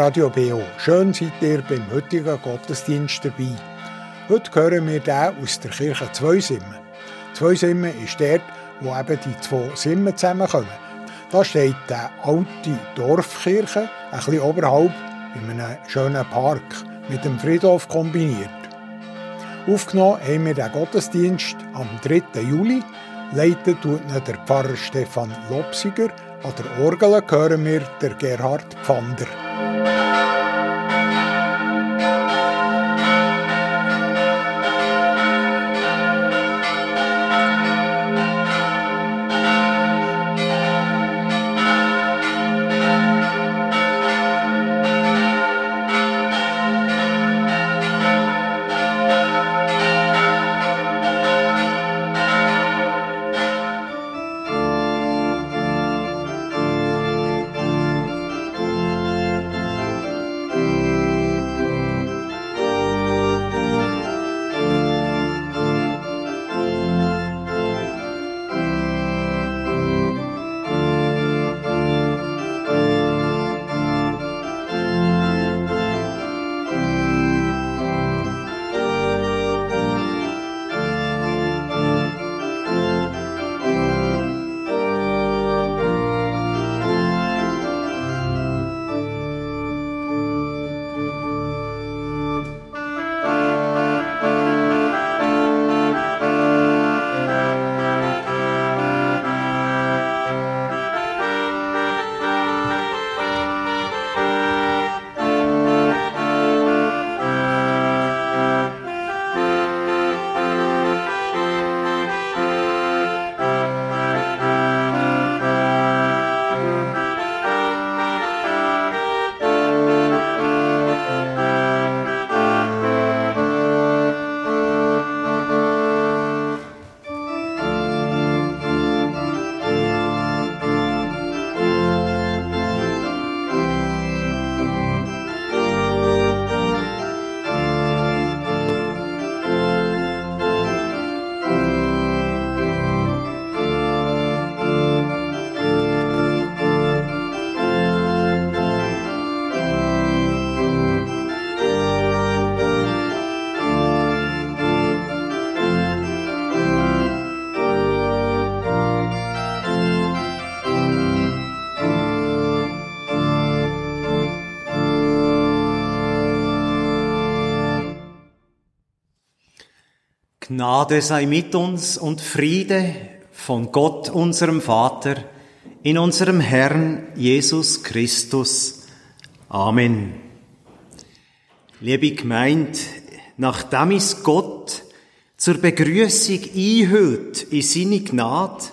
Radio BO. Schön seid ihr beim heutigen Gottesdienst dabei. Heute hören wir den aus der Kirche Zweisimmen. Zweisimmen ist dort, wo eben die zwei Simmen zusammenkommen. Da steht die alte Dorfkirche, ein bisschen oberhalb, in einem schönen Park, mit dem Friedhof kombiniert. Aufgenommen haben wir den Gottesdienst am 3. Juli. Leitet tut der Pfarrer Stefan Lopsiger an der Orgel hören wir der Gerhard Pfander. Gnade sei mit uns und Friede von Gott, unserem Vater, in unserem Herrn Jesus Christus. Amen. Liebe Gemeinde, nachdem es Gott zur Begrüßung einhüllt in seine Gnade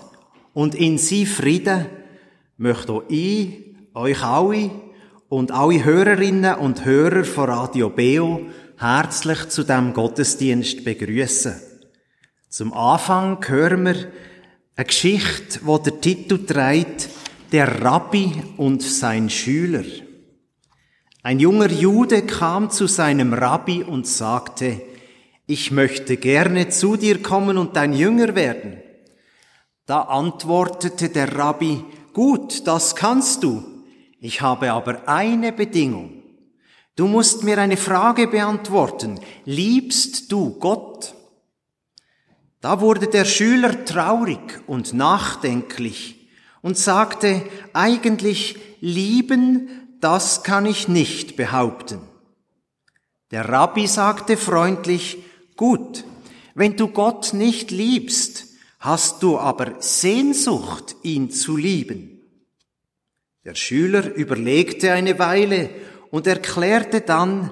und in sein Frieden, möchte ich euch alle und alle Hörerinnen und Hörer von Radio Beo herzlich zu dem Gottesdienst begrüßen. Zum Anfang hören wir eine Geschichte, wo der Titel trägt, der Rabbi und sein Schüler. Ein junger Jude kam zu seinem Rabbi und sagte, ich möchte gerne zu dir kommen und dein Jünger werden. Da antwortete der Rabbi, gut, das kannst du. Ich habe aber eine Bedingung. Du musst mir eine Frage beantworten. Liebst du Gott? Da wurde der Schüler traurig und nachdenklich und sagte, eigentlich lieben, das kann ich nicht behaupten. Der Rabbi sagte freundlich, gut, wenn du Gott nicht liebst, hast du aber Sehnsucht, ihn zu lieben. Der Schüler überlegte eine Weile und erklärte dann,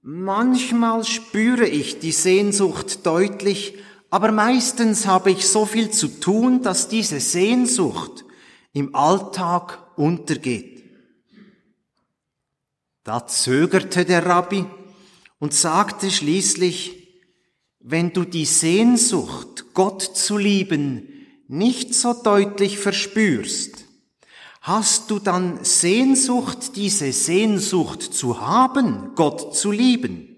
manchmal spüre ich die Sehnsucht deutlich, aber meistens habe ich so viel zu tun, dass diese Sehnsucht im Alltag untergeht. Da zögerte der Rabbi und sagte schließlich, wenn du die Sehnsucht, Gott zu lieben, nicht so deutlich verspürst, hast du dann Sehnsucht, diese Sehnsucht zu haben, Gott zu lieben?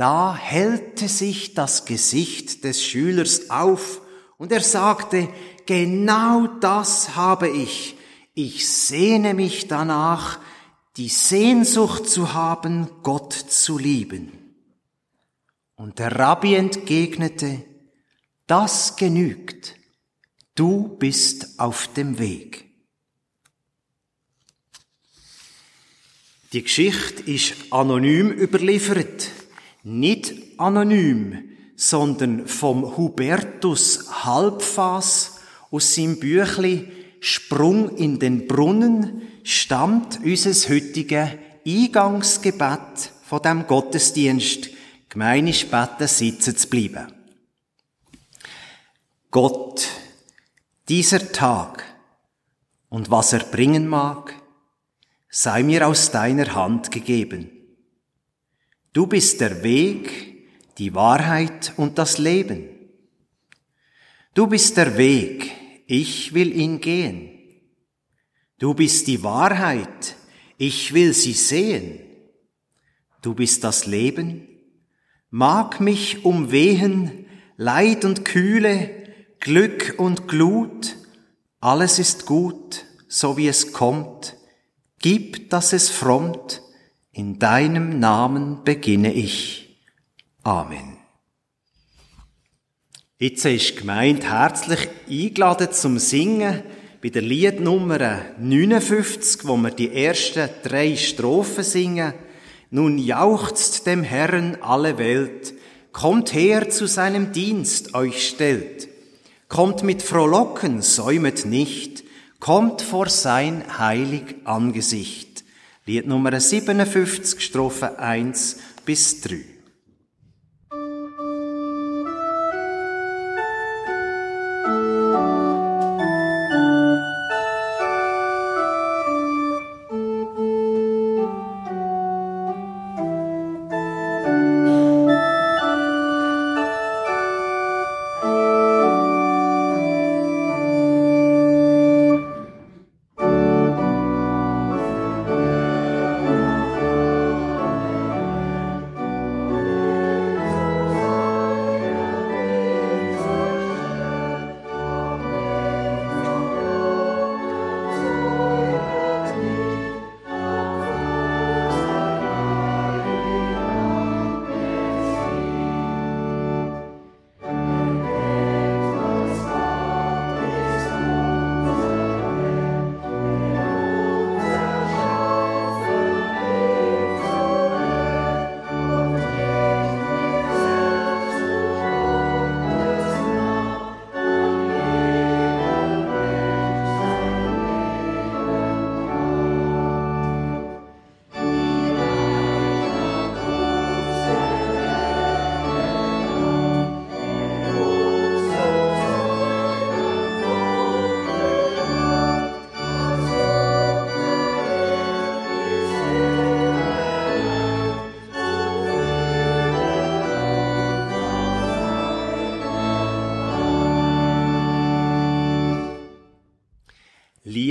Da hellte sich das Gesicht des Schülers auf und er sagte, genau das habe ich. ich sehne mich danach, die Sehnsucht zu haben, Gott zu lieben. Und der Rabbi entgegnete, das genügt, du bist auf dem Weg. Die Geschichte ist anonym überliefert, nicht anonym, sondern vom Hubertus Halbfass aus seinem Büchli Sprung in den Brunnen stammt unser heutiges Eingangsgebet von dem Gottesdienst, gemeinisch beten, sitzen zu bleiben. Gott, dieser Tag und was er bringen mag, sei mir aus deiner Hand gegeben. Du bist der Weg, die Wahrheit und das Leben. Du bist der Weg, ich will ihn gehen. Du bist die Wahrheit, ich will sie sehen. Du bist das Leben, mag mich umwehen, Leid und Kühle, Glück und Glut, alles ist gut, so wie es kommt. Gib, dass es frommt, in deinem Namen beginne ich. Amen. Jetzt ist gemeint herzlich eingeladen zum Singen bei der Liednummer 59, wo wir die ersten drei Strophen singen. Nun jauchzt dem Herrn alle Welt, kommt her zu seinem Dienst euch stellt. Kommt mit Frohlocken, säumet nicht, kommt vor sein heilig Angesicht. Lied Nummer 57, Strophe 1 bis 3.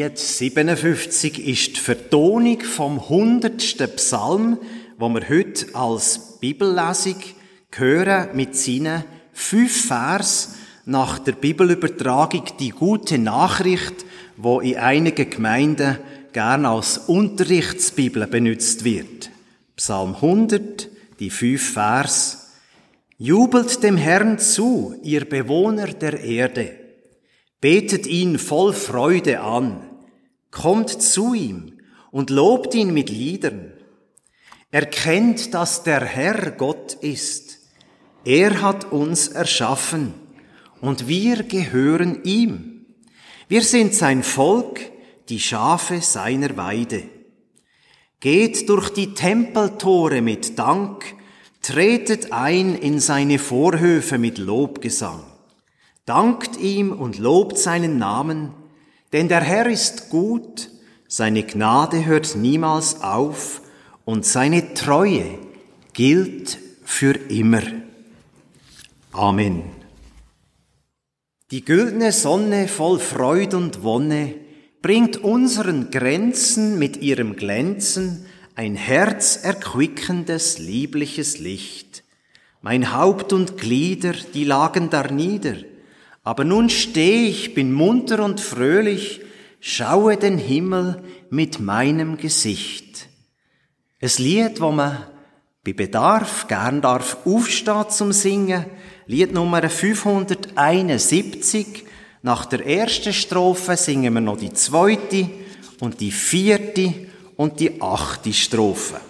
Lied 57 ist die Vertonung vom hundertsten Psalm, wo wir heute als Bibellesung hören mit seinen fünf Vers nach der Bibelübertragung die gute Nachricht, wo in einigen Gemeinden gern als Unterrichtsbibel benutzt wird. Psalm 100, die fünf Vers. Jubelt dem Herrn zu, ihr Bewohner der Erde. Betet ihn voll Freude an. Kommt zu ihm und lobt ihn mit Liedern. Erkennt, dass der Herr Gott ist. Er hat uns erschaffen und wir gehören ihm. Wir sind sein Volk, die Schafe seiner Weide. Geht durch die Tempeltore mit Dank, tretet ein in seine Vorhöfe mit Lobgesang. Dankt ihm und lobt seinen Namen, denn der Herr ist gut, seine Gnade hört niemals auf und seine Treue gilt für immer. Amen. Die güldene Sonne voll Freud und Wonne bringt unseren Grenzen mit ihrem Glänzen ein herzerquickendes, liebliches Licht. Mein Haupt und Glieder, die lagen da nieder, aber nun steh ich, bin munter und fröhlich, schaue den Himmel mit meinem Gesicht. Ein Lied, wo man bei Bedarf gern darf aufstehen zum Singen. Lied Nummer 571. Nach der ersten Strophe singen wir noch die zweite und die vierte und die achte Strophe.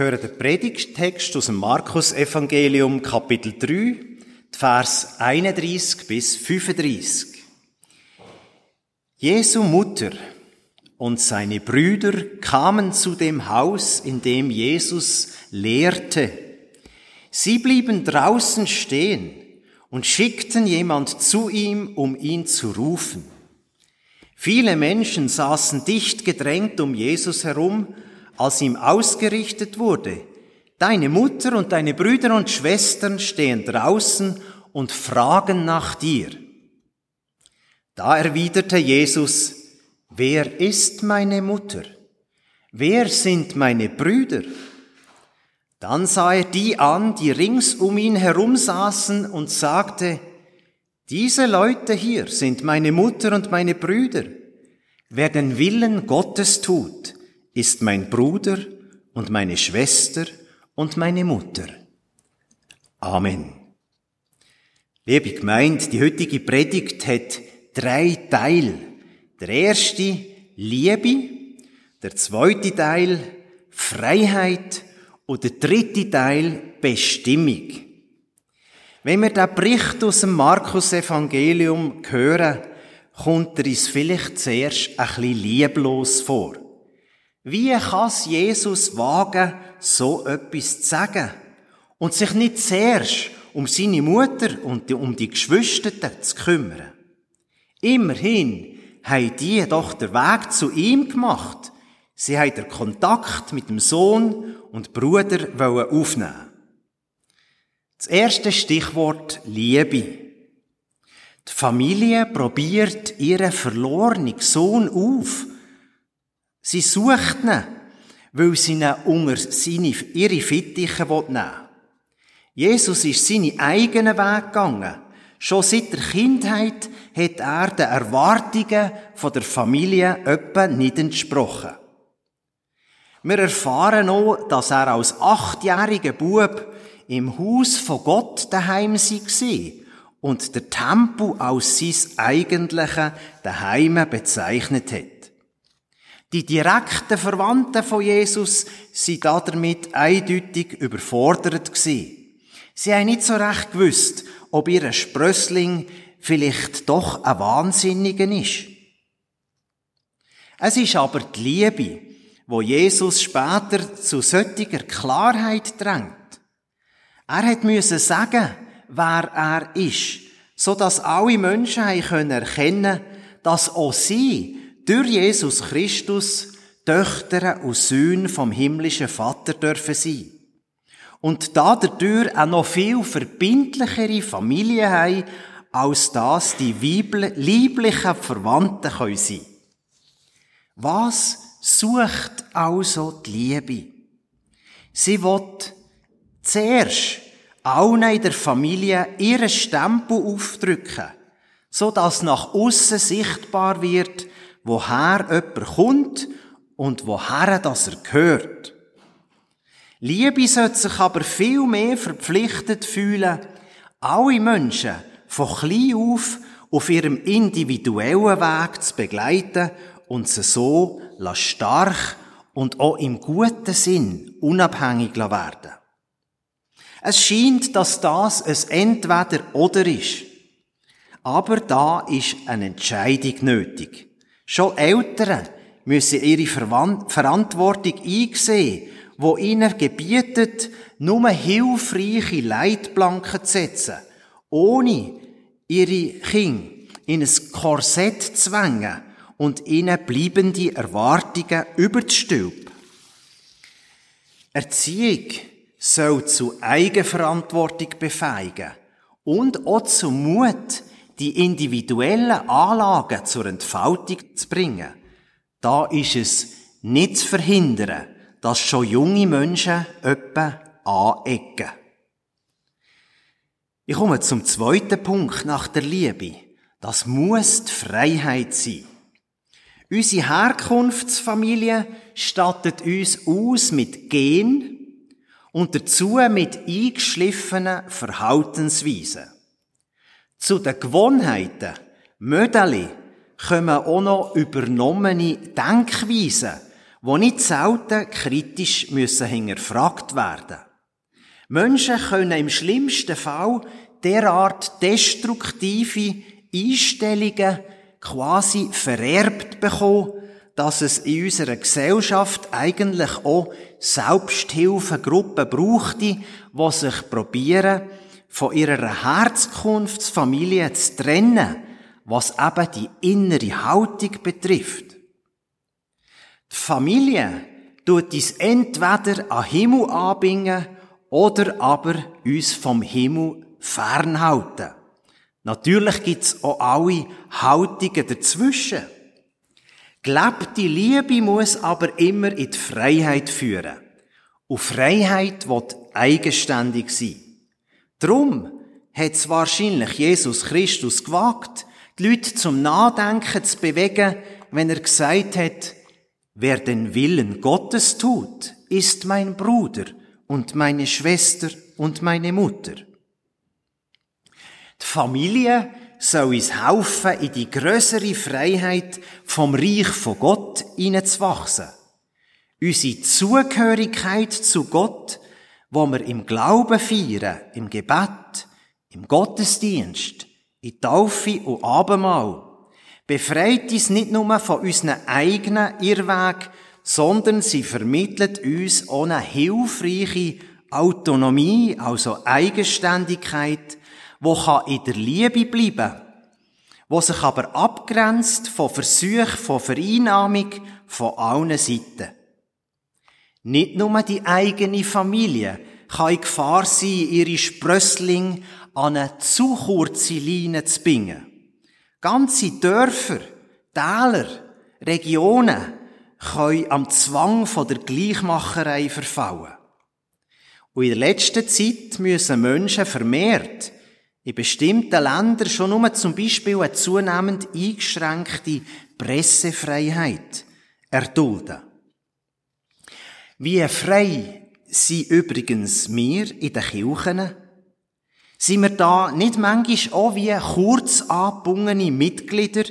Hören den Predigttext aus dem Markus-Evangelium, Kapitel 3, Vers 31 bis 35. Jesu Mutter und seine Brüder kamen zu dem Haus, in dem Jesus lehrte. Sie blieben draußen stehen und schickten jemand zu ihm, um ihn zu rufen. Viele Menschen saßen dicht gedrängt um Jesus herum, als ihm ausgerichtet wurde, deine Mutter und deine Brüder und Schwestern stehen draußen und fragen nach dir. Da erwiderte Jesus, wer ist meine Mutter? Wer sind meine Brüder? Dann sah er die an, die rings um ihn herum saßen und sagte, diese Leute hier sind meine Mutter und meine Brüder. Wer den Willen Gottes tut, ist mein Bruder und meine Schwester und meine Mutter. Amen. Liebe Gemeinde, die heutige Predigt hat drei Teile. Der erste, Liebe. Der zweite Teil, Freiheit. Und der dritte Teil, Bestimmung. Wenn wir den Bericht aus dem Markus-Evangelium hören, kommt er uns vielleicht zuerst ein bisschen lieblos vor. Wie kann Jesus wagen, so etwas zu sagen und sich nicht zuerst um seine Mutter und um die Geschwister zu kümmern? Immerhin haben die doch den Weg zu ihm gemacht. Sie haben den Kontakt mit dem Sohn und Bruder aufnehmen. Das erste Stichwort Liebe. Die Familie probiert ihren verlorenen Sohn auf. Sie sucht ihn, weil sie ihn unter seine, ihre Fittiche nehmen will. Jesus ist seine eigenen Weg gegangen. Schon seit der Kindheit hat er den Erwartungen der Familie etwa nicht entsprochen. Wir erfahren auch, dass er als achtjähriger Bub im Haus von Gott daheim war und der Tempel als sein eigentliche Daheim bezeichnet hat. Die direkten Verwandten von Jesus sind damit eindeutig überfordert gewesen. Sie haben nicht so recht gewusst, ob ihr Sprössling vielleicht doch ein Wahnsinniger ist. Es ist aber die Liebe, wo Jesus später zu solcher Klarheit drängt. Er hat müssen sagen, wer er ist, so dass alle Menschen können erkennen, dass auch sie durch Jesus Christus Töchter und Söhne vom himmlischen Vater dürfen sein. Und da dadurch auch noch viel verbindlichere Familie haben, als das die lieblichen Verwandten können sein. Was sucht also die Liebe? Sie wird zuerst allen in der Familie ihren Stempel aufdrücken, so dass nach außen sichtbar wird, woher jemand kommt und woher das er gehört. Liebe sollte sich aber viel mehr verpflichtet fühlen, alle Menschen von klein auf auf ihrem individuellen Weg zu begleiten und sie so stark und auch im guten Sinn unabhängig werden. Es scheint, dass das ein Entweder-Oder ist. Aber da ist eine Entscheidung nötig. Schon Eltern müssen ihre Verantwortung einsehen, wo ihnen gebietet, nur hilfreiche Leitplanken zu setzen, ohne ihre Kinder in ein Korsett zu zwängen und ihnen bleibende Erwartungen überzustülpen. Erziehung soll zu Eigenverantwortung befeigen und auch zum Mut, die individuellen Anlagen zur Entfaltung zu bringen. Da ist es nicht zu verhindern, dass schon junge Menschen etwa anecken. Ich komme zum zweiten Punkt nach der Liebe. Das muss die Freiheit sein. Unsere Herkunftsfamilie stattet uns aus mit Gen und dazu mit eingeschliffenen Verhaltensweisen. Zu den Gewohnheiten, Mödeli, kommen auch noch übernommene Denkweisen, die nicht selten kritisch müssen hinterfragt werden. Menschen können im schlimmsten Fall derart destruktive Einstellungen quasi vererbt bekommen, dass es in unserer Gesellschaft eigentlich auch Selbsthilfegruppen brauchte, die sich probieren, von ihrer Herzkunftsfamilie zu trennen, was eben die innere Haltung betrifft. Die Familie tut uns entweder an Himmel anbingen oder aber uns vom Himmel fernhalten. Natürlich gibt's auch alle Haltungen dazwischen. Gelebte Liebe muss aber immer in die Freiheit führen. Und Freiheit wird eigenständig sein. Drum hat es wahrscheinlich Jesus Christus gewagt, die Leute zum Nachdenken zu bewegen, wenn er gesagt hat, wer den Willen Gottes tut, ist mein Bruder und meine Schwester und meine Mutter. Die Familie soll uns helfen, in die größere Freiheit vom Reich von Gott hineinzuwachsen. Unsere Zugehörigkeit zu Gott, wo wir im Glauben feiern, im Gebet, im Gottesdienst, in Taufe und Abendmahl, befreit uns nicht nur von unseren eigenen Irrweg, sondern sie vermittelt uns auch eine hilfreiche Autonomie, also Eigenständigkeit, wo kann in der Liebe bleiben, wo sich aber abgrenzt von Versuch, von Vereinnahmung von allen Seiten. Nicht nur die eigene Familie kann in Gefahr sein, ihre Sprössling an eine zu kurze Linie zu bringen. Ganze Dörfer, Täler, Regionen können am Zwang von der Gleichmacherei verfallen. Und in der letzten Zeit müssen Menschen vermehrt in bestimmten Ländern schon nur zum Beispiel eine zunehmend eingeschränkte Pressefreiheit erdulden. Wie frei sind übrigens wir in den Kirchen? Sind wir da nicht manchmal auch wie kurz angebundene Mitglieder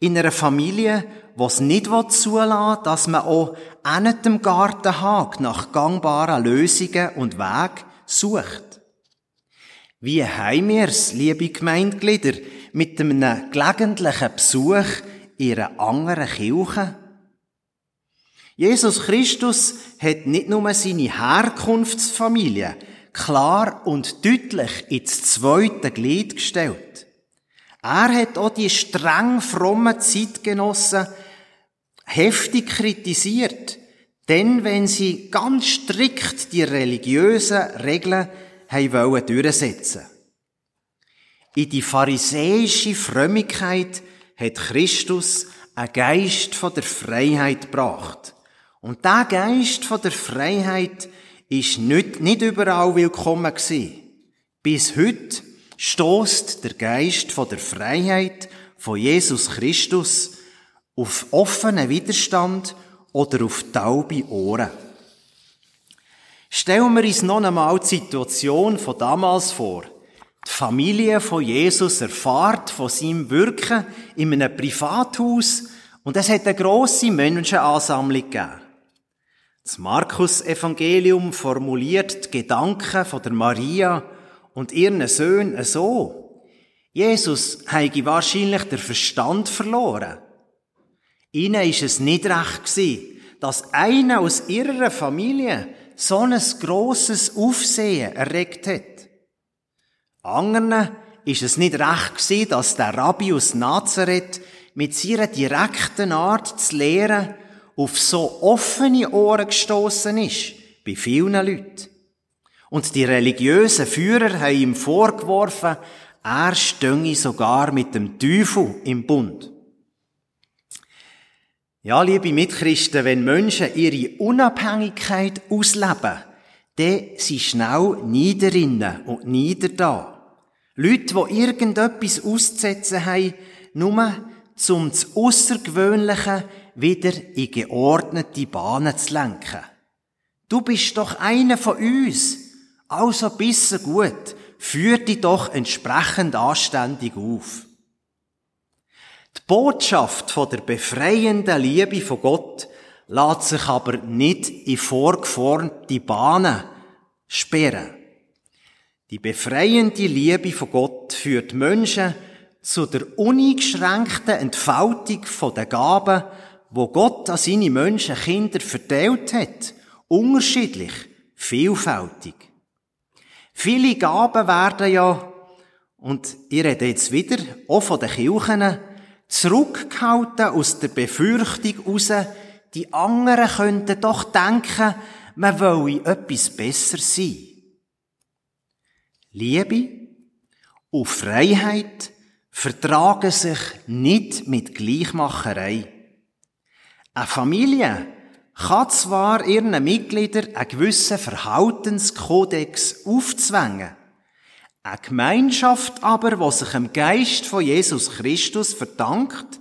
in einer Familie, die es nicht zulassen dass man auch nicht dem Gartenhag nach gangbaren Lösungen und Wegen sucht? Wie haben wir's, liebe Gemeindeglieder, mit einem gelegentlichen Besuch in einer anderen Kirche? Jesus Christus hat nicht nur seine Herkunftsfamilie klar und deutlich ins zweite Glied gestellt. Er hat auch die streng frommen Zeitgenossen heftig kritisiert, denn wenn sie ganz strikt die religiösen Regeln haben wollen durchsetzen. In die pharisäische Frömmigkeit hat Christus einen Geist von der Freiheit gebracht. Und der Geist von der Freiheit ist nicht, nicht überall willkommen gewesen. Bis heute stoßt der Geist von der Freiheit von Jesus Christus auf offenen Widerstand oder auf taube Ohren. Stellen wir uns noch einmal die Situation von damals vor. Die Familie von Jesus erfahrt von seinem Wirken in einem Privathaus und es hat eine grosse Menschenansammlung gegeben. Das Markus-Evangelium formuliert die Gedanken von der Maria und ihren Söhnen so. Jesus habe wahrscheinlich den Verstand verloren. Ihnen ist es nicht recht gewesen, dass einer aus ihrer Familie so ein grosses Aufsehen erregt hat. Anderen ist es nicht recht gewesen, dass der Rabbi aus Nazareth mit seiner direkten Art zu lehren auf so offene Ohren gestoßen ist, bei vielen Leuten. Und die religiösen Führer haben ihm vorgeworfen, er stönge sogar mit dem Teufel im Bund. Ja, liebe Mitchristen, wenn Menschen ihre Unabhängigkeit ausleben, dann sind schnell Niederinnen und Nieder da. Leute, die irgendetwas auszusetzen haben, nur zum das Außergewöhnliche wieder in geordnete Bahnen zu lenken. Du bist doch einer von uns. Also bisse gut. Führ dich doch entsprechend anständig auf. Die Botschaft von der befreienden Liebe von Gott lässt sich aber nicht in vorgeformte Bahnen sperren. Die befreiende Liebe von Gott führt Menschen zu der uneingeschränkten Entfaltung der Gaben wo Gott an seine Menschenkinder verteilt hat, unterschiedlich, vielfältig. Viele Gaben werden ja, und ich rede jetzt wieder, auch von den Kirchen, zurückgehalten aus der Befürchtung heraus, die anderen könnten doch denken, man wolle etwas besser sein. Liebe und Freiheit vertragen sich nicht mit Gleichmacherei. Eine Familie kann zwar ihren Mitgliedern einen gewissen Verhaltenskodex aufzwängen, eine Gemeinschaft aber, die sich dem Geist von Jesus Christus verdankt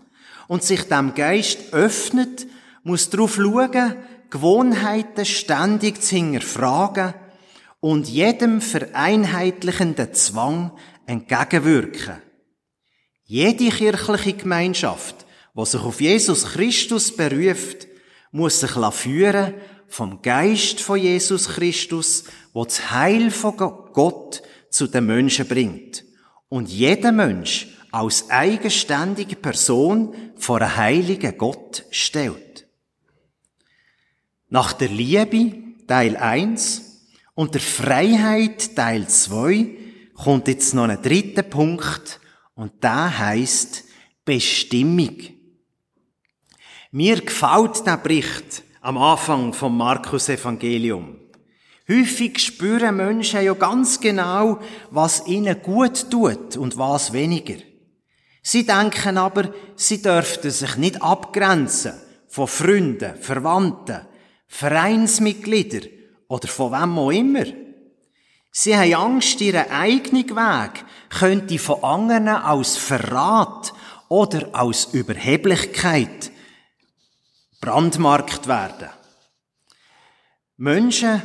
und sich dem Geist öffnet, muss darauf schauen, Gewohnheiten ständig zu hinterfragen und jedem vereinheitlichenden Zwang entgegenwirken. Jede kirchliche Gemeinschaft was sich auf Jesus Christus beruft, muss sich führen vom Geist von Jesus Christus, wo das Heil von Gott zu den Menschen bringt. Und jeder Mensch als eigenständige Person vor einen heiligen Gott stellt. Nach der Liebe, Teil 1, und der Freiheit, Teil 2, kommt jetzt noch ein dritter Punkt, und der heißt Bestimmung. Mir gefällt der Bericht am Anfang vom Markus Evangelium. Häufig spüren Menschen ja ganz genau, was ihnen gut tut und was weniger. Sie denken aber, sie dürften sich nicht abgrenzen von Freunden, Verwandten, Vereinsmitgliedern oder von wem auch immer. Sie haben Angst, ihren eigenen Weg könnte von anderen als Verrat oder als Überheblichkeit brandmarkt werden. Menschen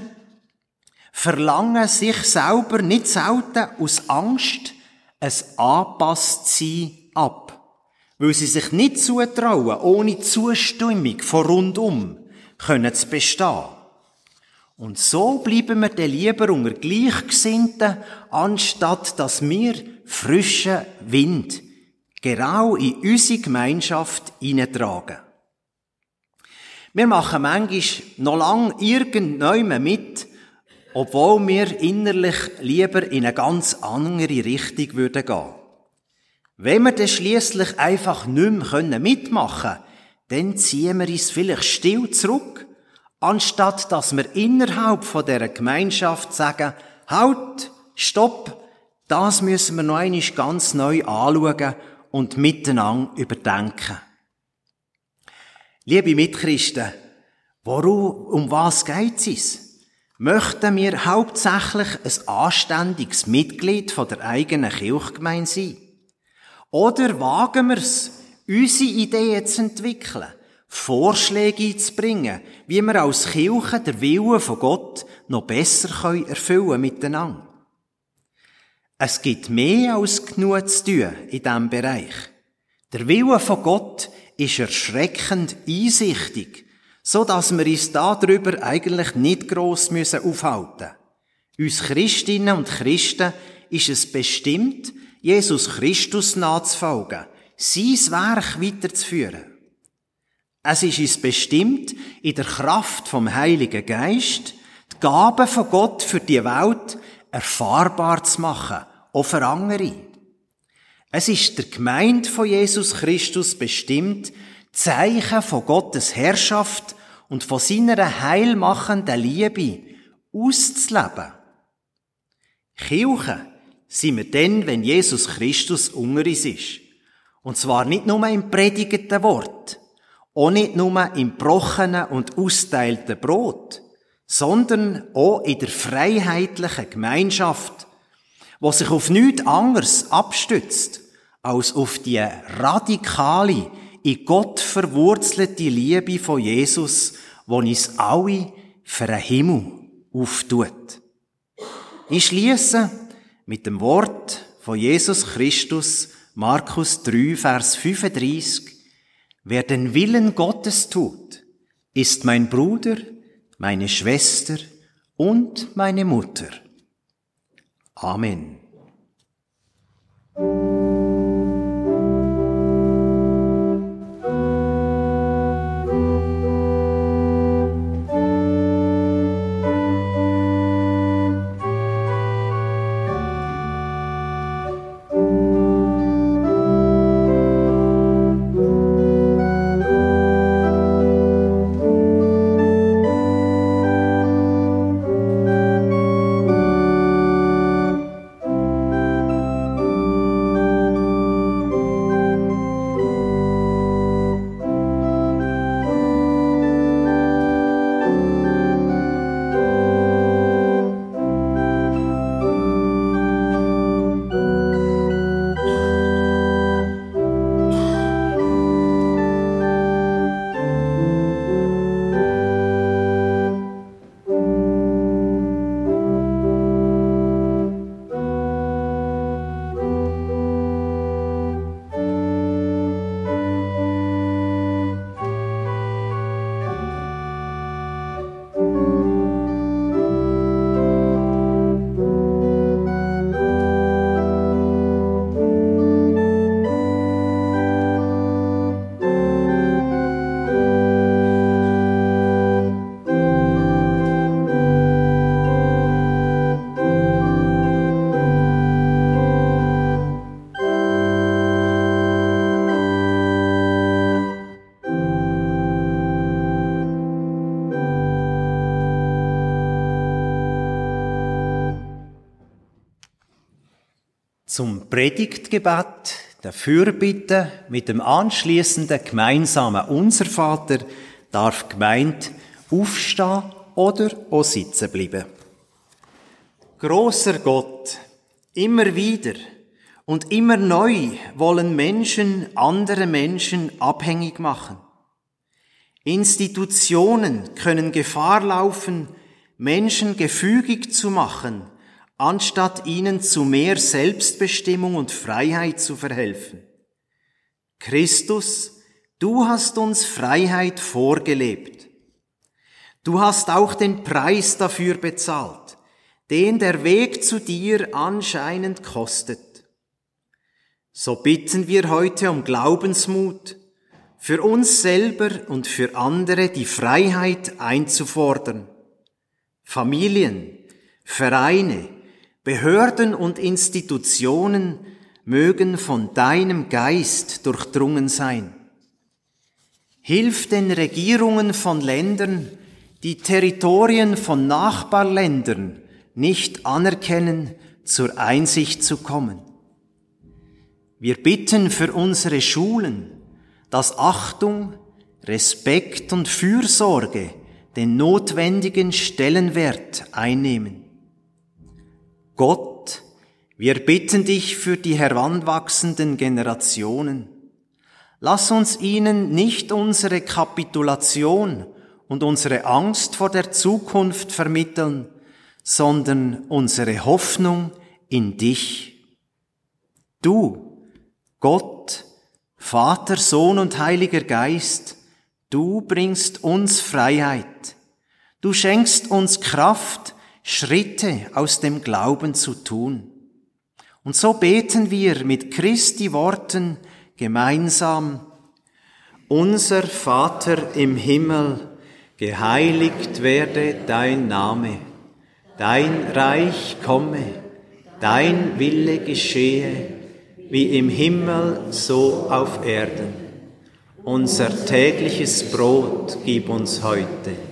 verlangen sich selber nicht selten aus Angst ein Anpasstsein ab, weil sie sich nicht zutrauen, ohne Zustimmung von rundum können zu bestehen. Und so bleiben wir dann lieber unter Gleichgesinnten, anstatt dass wir frischen Wind genau in unsere Gemeinschaft hineintragen. Wir machen manchmal noch lang irgendjemand mit, obwohl wir innerlich lieber in eine ganz andere Richtung würden gehen. Wenn wir dann schliesslich einfach nicht mehr mitmachen können, dann ziehen wir uns vielleicht still zurück, anstatt dass wir innerhalb dieser Gemeinschaft sagen, halt, stopp, das müssen wir noch einmal ganz neu anschauen und miteinander überdenken. Liebe Mitchristen, worum, um was geht es? Möchten wir hauptsächlich ein anständiges Mitglied von der eigenen Kirchgemeinde sein? Oder wagen wir es, unsere Ideen zu entwickeln, Vorschläge einzubringen, wie wir als Kirche der Willen von Gott noch besser erfüllen können miteinander? Es gibt mehr als genug zu tun in diesem Bereich. Der Wille von Gott ist erschreckend einsichtig so dass wir uns darüber eigentlich nicht gross müssen aufhalten Uns Christinnen und Christen ist es bestimmt, Jesus Christus nachzufolgen, sein Werk weiterzuführen. Es ist uns bestimmt, in der Kraft vom Heiligen Geist die Gaben von Gott für die Welt erfahrbar zu machen, auch für andere. Es ist der Gemeinde von Jesus Christus bestimmt, Zeichen von Gottes Herrschaft und von seiner heilmachenden Liebe auszuleben. Kirche sind wir dann, wenn Jesus Christus unter uns ist. Und zwar nicht nur im predigten Wort, auch nicht nur im brochenen und austeilten Brot, sondern auch in der freiheitlichen Gemeinschaft, wo sich auf nichts anderes abstützt, als auf die radikale, in Gott verwurzelte Liebe von Jesus, wo uns alle für den Himmel auftut. Ich schließe mit dem Wort von Jesus Christus, Markus 3, Vers 35. Wer den Willen Gottes tut, ist mein Bruder, meine Schwester und meine Mutter. Amen. Zum Predigtgebet, der Fürbitte mit dem anschließenden gemeinsamen Unser Vater darf gemeint aufstehen oder auch sitzen bleiben. Großer Gott, immer wieder und immer neu wollen Menschen andere Menschen abhängig machen. Institutionen können Gefahr laufen, Menschen gefügig zu machen, anstatt ihnen zu mehr Selbstbestimmung und Freiheit zu verhelfen. Christus, du hast uns Freiheit vorgelebt. Du hast auch den Preis dafür bezahlt, den der Weg zu dir anscheinend kostet. So bitten wir heute um Glaubensmut, für uns selber und für andere die Freiheit einzufordern. Familien, Vereine, Behörden und Institutionen mögen von deinem Geist durchdrungen sein. Hilf den Regierungen von Ländern, die Territorien von Nachbarländern nicht anerkennen, zur Einsicht zu kommen. Wir bitten für unsere Schulen, dass Achtung, Respekt und Fürsorge den notwendigen Stellenwert einnehmen. Gott, wir bitten dich für die heranwachsenden Generationen. Lass uns ihnen nicht unsere Kapitulation und unsere Angst vor der Zukunft vermitteln, sondern unsere Hoffnung in dich. Du, Gott, Vater, Sohn und Heiliger Geist, du bringst uns Freiheit. Du schenkst uns Kraft, Schritte aus dem Glauben zu tun. Und so beten wir mit Christi Worten gemeinsam, unser Vater im Himmel, geheiligt werde dein Name, dein Reich komme, dein Wille geschehe, wie im Himmel so auf Erden. Unser tägliches Brot gib uns heute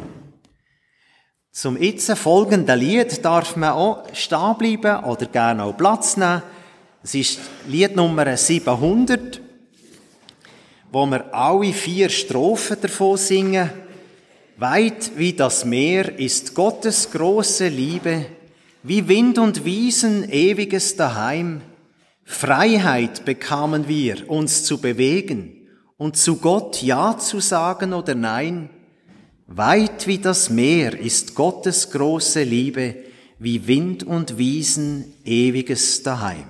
Zum jetzt folgenden Lied darf man auch stehen bleiben oder gerne auch Platz nehmen. Es ist Lied Nummer 700, wo wir alle vier Strophen davon singen. Weit wie das Meer ist Gottes große Liebe, wie Wind und Wiesen ewiges Daheim. Freiheit bekamen wir, uns zu bewegen und zu Gott Ja zu sagen oder Nein. Weit wie das Meer ist Gottes große Liebe, wie Wind und Wiesen ewiges Daheim.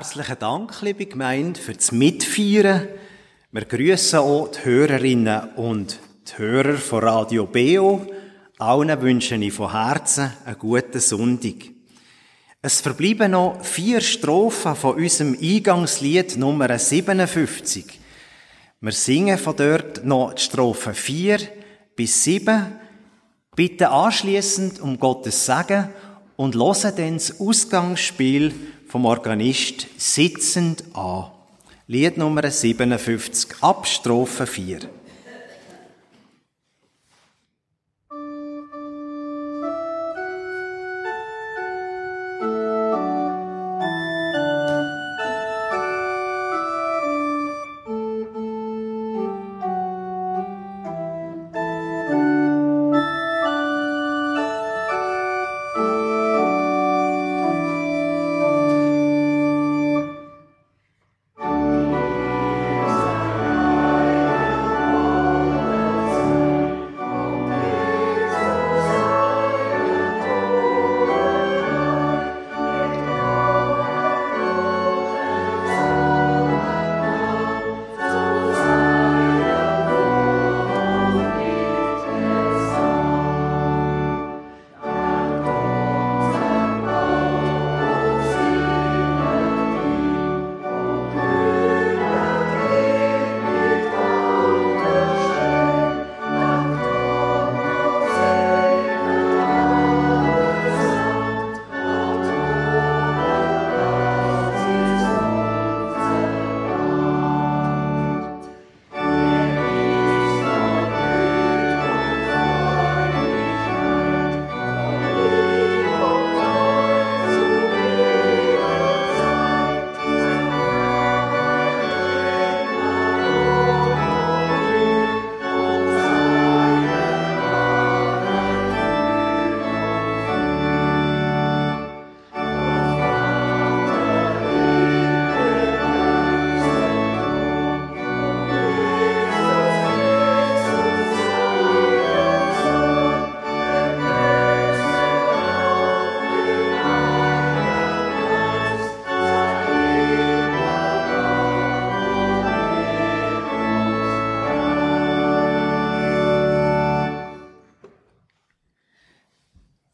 Herzlichen Dank, liebe Gemeinde, für das Mitfeiern. Wir grüßen auch die Hörerinnen und die Hörer von Radio BO. Allen wünsche ich von Herzen einen guten Sonntag. Es verbleiben noch vier Strophen von unserem Eingangslied Nummer 57. Wir singen von dort noch die Strophen 4 bis 7, bitten anschließend um Gottes Segen und hören dann das Ausgangsspiel vom Organist sitzend an. Lied Nummer 57, ab Strophe 4.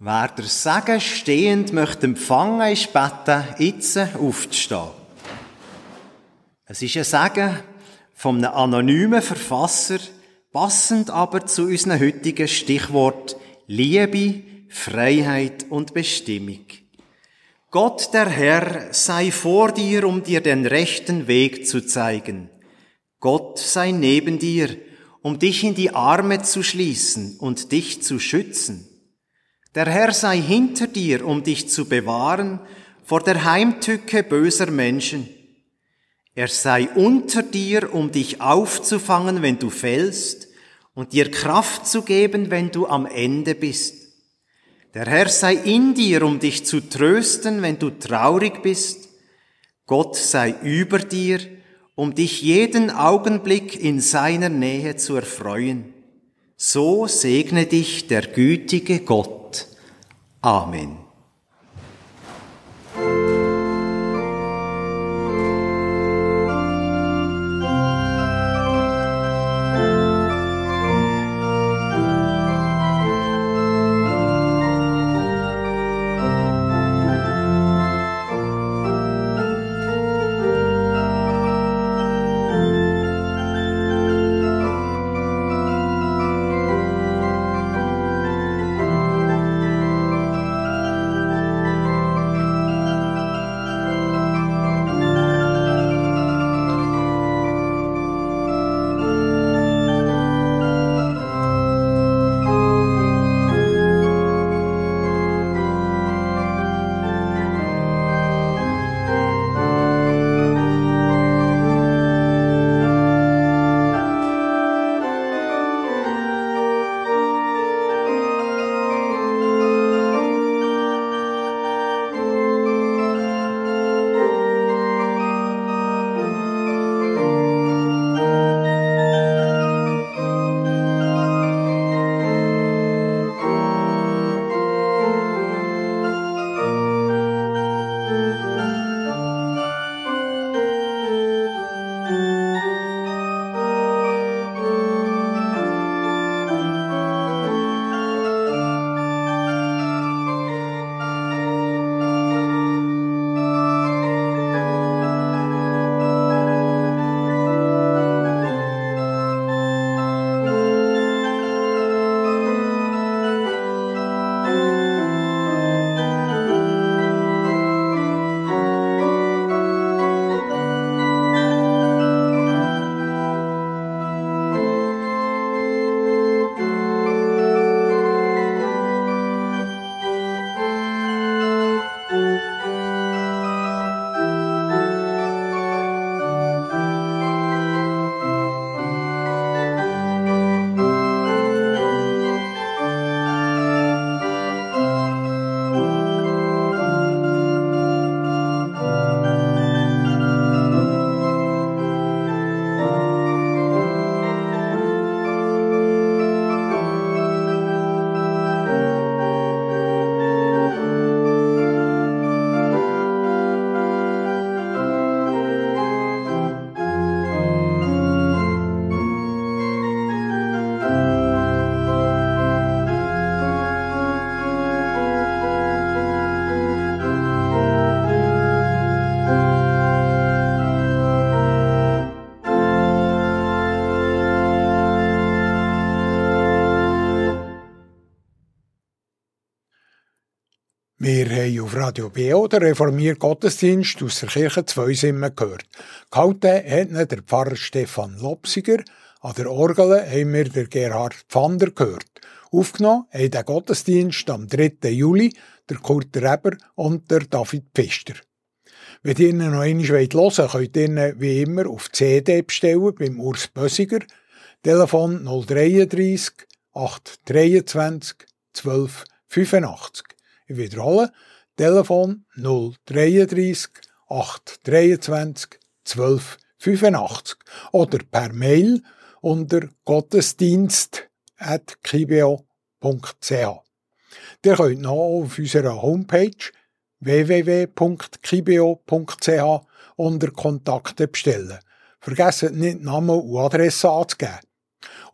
Wer der Segen stehend möchte empfangen, ist beten, jetzt aufzustehen. Es ist ein Segen von einem anonymen Verfasser, passend aber zu unseren heutigen Stichwort Liebe, Freiheit und Bestimmung. Gott der Herr sei vor dir, um dir den rechten Weg zu zeigen. Gott sei neben dir, um dich in die Arme zu schließen und dich zu schützen. Der Herr sei hinter dir, um dich zu bewahren vor der Heimtücke böser Menschen. Er sei unter dir, um dich aufzufangen, wenn du fällst, und dir Kraft zu geben, wenn du am Ende bist. Der Herr sei in dir, um dich zu trösten, wenn du traurig bist. Gott sei über dir, um dich jeden Augenblick in seiner Nähe zu erfreuen. So segne dich der gütige Gott. Amen. Wir haben auf Radio BO den reformierten Gottesdienst aus der Kirche Zweisimmen gehört. Gehalten hat ihn der Pfarrer Stefan Lopsiger. An der Orgel haben wir den Gerhard Pfander gehört. Aufgenommen haben den Gottesdienst am 3. Juli der Kurt Reber und der David Pfister. Wenn ihr ihn noch einmal hören wollt, könnt ihr ihn wie immer auf CD bestellen beim Urs Bösiger. Telefon 033 823 12 85. Ich wiederhole, Telefon 033 823 12 85 oder per Mail unter gottesdienst.kibio.ch. Ihr könnt noch auf unserer Homepage www.kibio.ch unter Kontakte bestellen. Vergesst nicht Namen und Adresse anzugeben.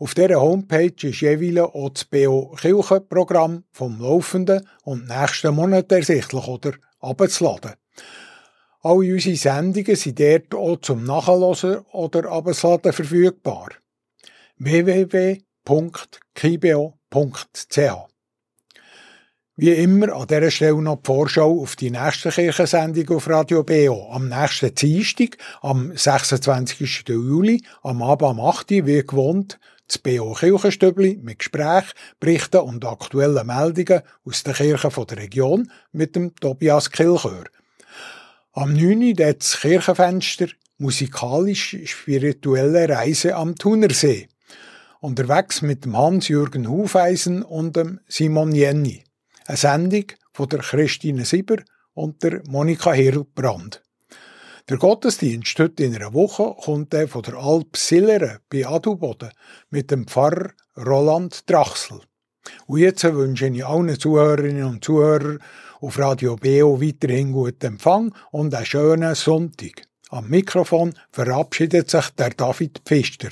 Auf dieser Homepage ist jeweils auch das BO Kirchenprogramm vom laufenden und nächsten Monat ersichtlich oder abzuladen. Alle unsere Sendungen sind dort auch zum Nachhören oder Abladen verfügbar. www.kibeo.ch Wie immer an dieser Stelle noch die Vorschau auf die nächste Kirchensendung auf Radio BO. Am nächsten Dienstag, am 26. Juli, am Abend am 8. wie gewohnt, das BO Kirchenstübli mit Gesprächen, Berichten und aktuellen Meldungen aus der Kirche der Region mit dem Tobias Kilchör. Am 9. das Kirchenfenster musikalisch-spirituelle Reise am Thunersee. Unterwegs mit dem Hans-Jürgen Hufeisen und dem Simon Jenny. Eine Sendung von der Christine Sieber und der Monika Hirlbrand. Der Gottesdienst heute in einer Woche kommt der von der Alp Sillere bei Adelboden mit dem Pfarrer Roland Drachsel. Und jetzt wünsche ich allen Zuhörerinnen und Zuhörern auf Radio BO weiterhin guten Empfang und einen schönen Sonntag. Am Mikrofon verabschiedet sich der David Pfister.